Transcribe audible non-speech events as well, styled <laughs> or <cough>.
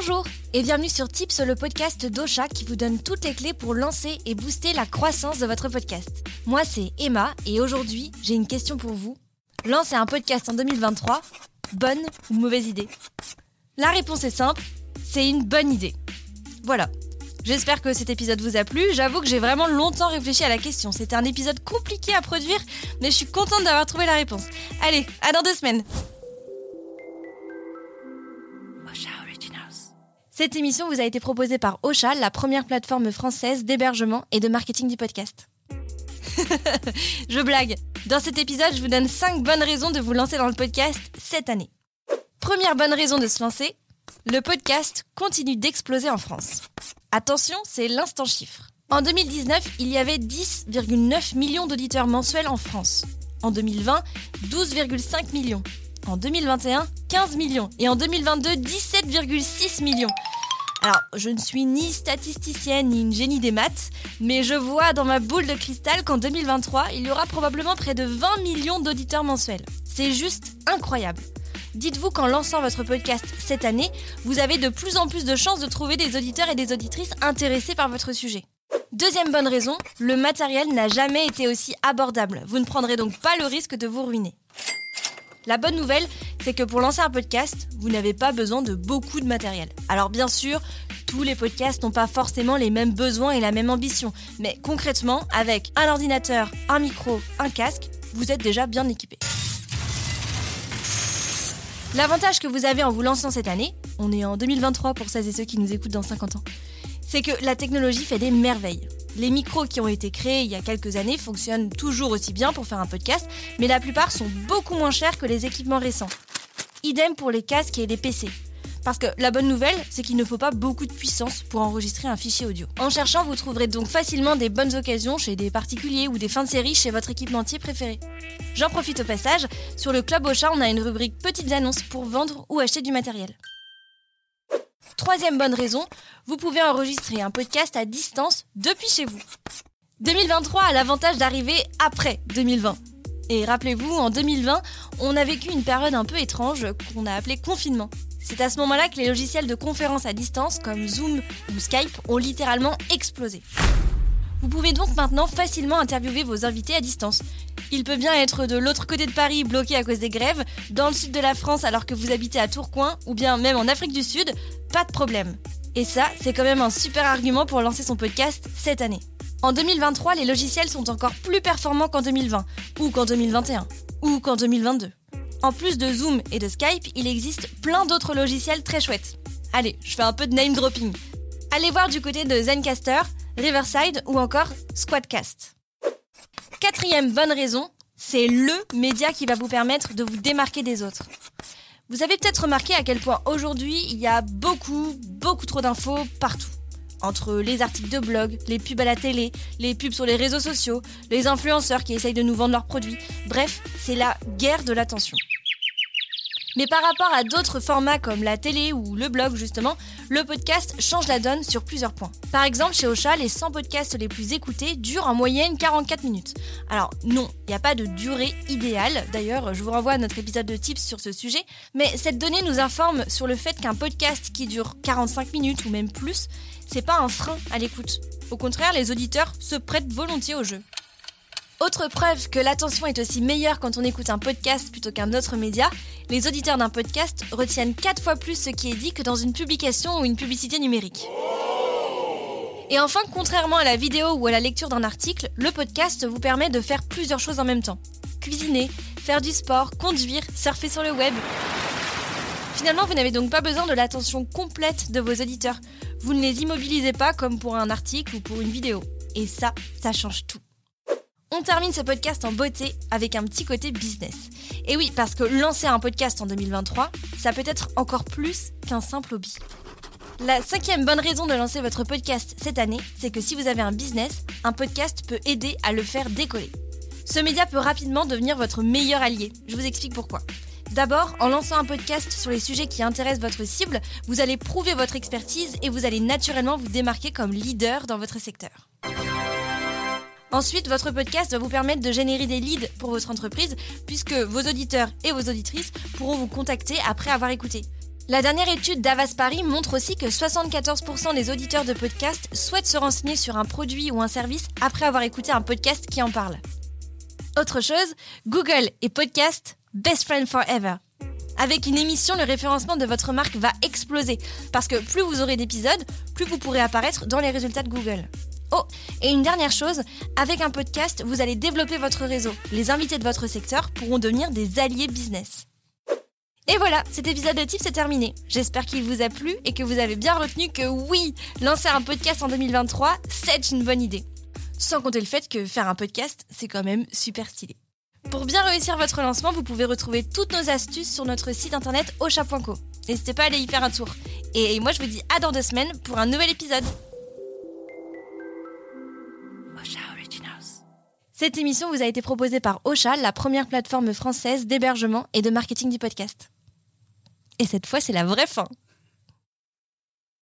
Bonjour et bienvenue sur Tips, le podcast d'Ocha qui vous donne toutes les clés pour lancer et booster la croissance de votre podcast. Moi c'est Emma et aujourd'hui j'ai une question pour vous. Lancer un podcast en 2023, bonne ou mauvaise idée? La réponse est simple, c'est une bonne idée. Voilà. J'espère que cet épisode vous a plu. J'avoue que j'ai vraiment longtemps réfléchi à la question. C'était un épisode compliqué à produire, mais je suis contente d'avoir trouvé la réponse. Allez, à dans deux semaines. Cette émission vous a été proposée par Ocha, la première plateforme française d'hébergement et de marketing du podcast. <laughs> je blague. Dans cet épisode, je vous donne 5 bonnes raisons de vous lancer dans le podcast cette année. Première bonne raison de se lancer, le podcast continue d'exploser en France. Attention, c'est l'instant chiffre. En 2019, il y avait 10,9 millions d'auditeurs mensuels en France. En 2020, 12,5 millions. En 2021, 15 millions. Et en 2022, 17,6 millions. Alors, je ne suis ni statisticienne ni une génie des maths, mais je vois dans ma boule de cristal qu'en 2023, il y aura probablement près de 20 millions d'auditeurs mensuels. C'est juste incroyable. Dites-vous qu'en lançant votre podcast cette année, vous avez de plus en plus de chances de trouver des auditeurs et des auditrices intéressés par votre sujet. Deuxième bonne raison, le matériel n'a jamais été aussi abordable. Vous ne prendrez donc pas le risque de vous ruiner. La bonne nouvelle, c'est que pour lancer un podcast, vous n'avez pas besoin de beaucoup de matériel. Alors bien sûr, tous les podcasts n'ont pas forcément les mêmes besoins et la même ambition, mais concrètement, avec un ordinateur, un micro, un casque, vous êtes déjà bien équipé. L'avantage que vous avez en vous lançant cette année, on est en 2023 pour celles et ceux qui nous écoutent dans 50 ans, c'est que la technologie fait des merveilles. Les micros qui ont été créés il y a quelques années fonctionnent toujours aussi bien pour faire un podcast, mais la plupart sont beaucoup moins chers que les équipements récents. Idem pour les casques et les PC. Parce que la bonne nouvelle, c'est qu'il ne faut pas beaucoup de puissance pour enregistrer un fichier audio. En cherchant, vous trouverez donc facilement des bonnes occasions chez des particuliers ou des fins de série chez votre équipementier préféré. J'en profite au passage, sur le Club Ocha, on a une rubrique petites annonces pour vendre ou acheter du matériel. Troisième bonne raison, vous pouvez enregistrer un podcast à distance depuis chez vous. 2023 a l'avantage d'arriver après 2020. Et rappelez-vous, en 2020, on a vécu une période un peu étrange qu'on a appelée confinement. C'est à ce moment-là que les logiciels de conférence à distance comme Zoom ou Skype ont littéralement explosé. Vous pouvez donc maintenant facilement interviewer vos invités à distance. Il peut bien être de l'autre côté de Paris bloqué à cause des grèves, dans le sud de la France alors que vous habitez à Tourcoing, ou bien même en Afrique du Sud, pas de problème. Et ça, c'est quand même un super argument pour lancer son podcast cette année. En 2023, les logiciels sont encore plus performants qu'en 2020, ou qu'en 2021, ou qu'en 2022. En plus de Zoom et de Skype, il existe plein d'autres logiciels très chouettes. Allez, je fais un peu de name dropping. Allez voir du côté de Zencaster, Riverside ou encore Squadcast. Quatrième bonne raison, c'est le média qui va vous permettre de vous démarquer des autres. Vous avez peut-être remarqué à quel point aujourd'hui il y a beaucoup, beaucoup trop d'infos partout. Entre les articles de blog, les pubs à la télé, les pubs sur les réseaux sociaux, les influenceurs qui essayent de nous vendre leurs produits. Bref, c'est la guerre de l'attention. Mais par rapport à d'autres formats comme la télé ou le blog justement, le podcast change la donne sur plusieurs points. Par exemple, chez Ocha, les 100 podcasts les plus écoutés durent en moyenne 44 minutes. Alors non, il n'y a pas de durée idéale, d'ailleurs je vous renvoie à notre épisode de tips sur ce sujet, mais cette donnée nous informe sur le fait qu'un podcast qui dure 45 minutes ou même plus, c'est pas un frein à l'écoute. Au contraire, les auditeurs se prêtent volontiers au jeu. Autre preuve que l'attention est aussi meilleure quand on écoute un podcast plutôt qu'un autre média, les auditeurs d'un podcast retiennent 4 fois plus ce qui est dit que dans une publication ou une publicité numérique. Et enfin, contrairement à la vidéo ou à la lecture d'un article, le podcast vous permet de faire plusieurs choses en même temps. Cuisiner, faire du sport, conduire, surfer sur le web. Finalement, vous n'avez donc pas besoin de l'attention complète de vos auditeurs. Vous ne les immobilisez pas comme pour un article ou pour une vidéo. Et ça, ça change tout. On termine ce podcast en beauté avec un petit côté business. Et oui, parce que lancer un podcast en 2023, ça peut être encore plus qu'un simple hobby. La cinquième bonne raison de lancer votre podcast cette année, c'est que si vous avez un business, un podcast peut aider à le faire décoller. Ce média peut rapidement devenir votre meilleur allié. Je vous explique pourquoi. D'abord, en lançant un podcast sur les sujets qui intéressent votre cible, vous allez prouver votre expertise et vous allez naturellement vous démarquer comme leader dans votre secteur. Ensuite, votre podcast va vous permettre de générer des leads pour votre entreprise puisque vos auditeurs et vos auditrices pourront vous contacter après avoir écouté. La dernière étude d'Avas Paris montre aussi que 74% des auditeurs de podcasts souhaitent se renseigner sur un produit ou un service après avoir écouté un podcast qui en parle. Autre chose, Google et podcast Best Friend Forever. Avec une émission, le référencement de votre marque va exploser parce que plus vous aurez d'épisodes, plus vous pourrez apparaître dans les résultats de Google. Oh, et une dernière chose, avec un podcast, vous allez développer votre réseau. Les invités de votre secteur pourront devenir des alliés business. Et voilà, cet épisode de Tips est terminé. J'espère qu'il vous a plu et que vous avez bien retenu que oui, lancer un podcast en 2023, c'est une bonne idée. Sans compter le fait que faire un podcast, c'est quand même super stylé. Pour bien réussir votre lancement, vous pouvez retrouver toutes nos astuces sur notre site internet ocha.co. N'hésitez pas à aller y faire un tour. Et moi, je vous dis à dans deux semaines pour un nouvel épisode. Cette émission vous a été proposée par Ocha, la première plateforme française d'hébergement et de marketing du podcast. Et cette fois, c'est la vraie fin.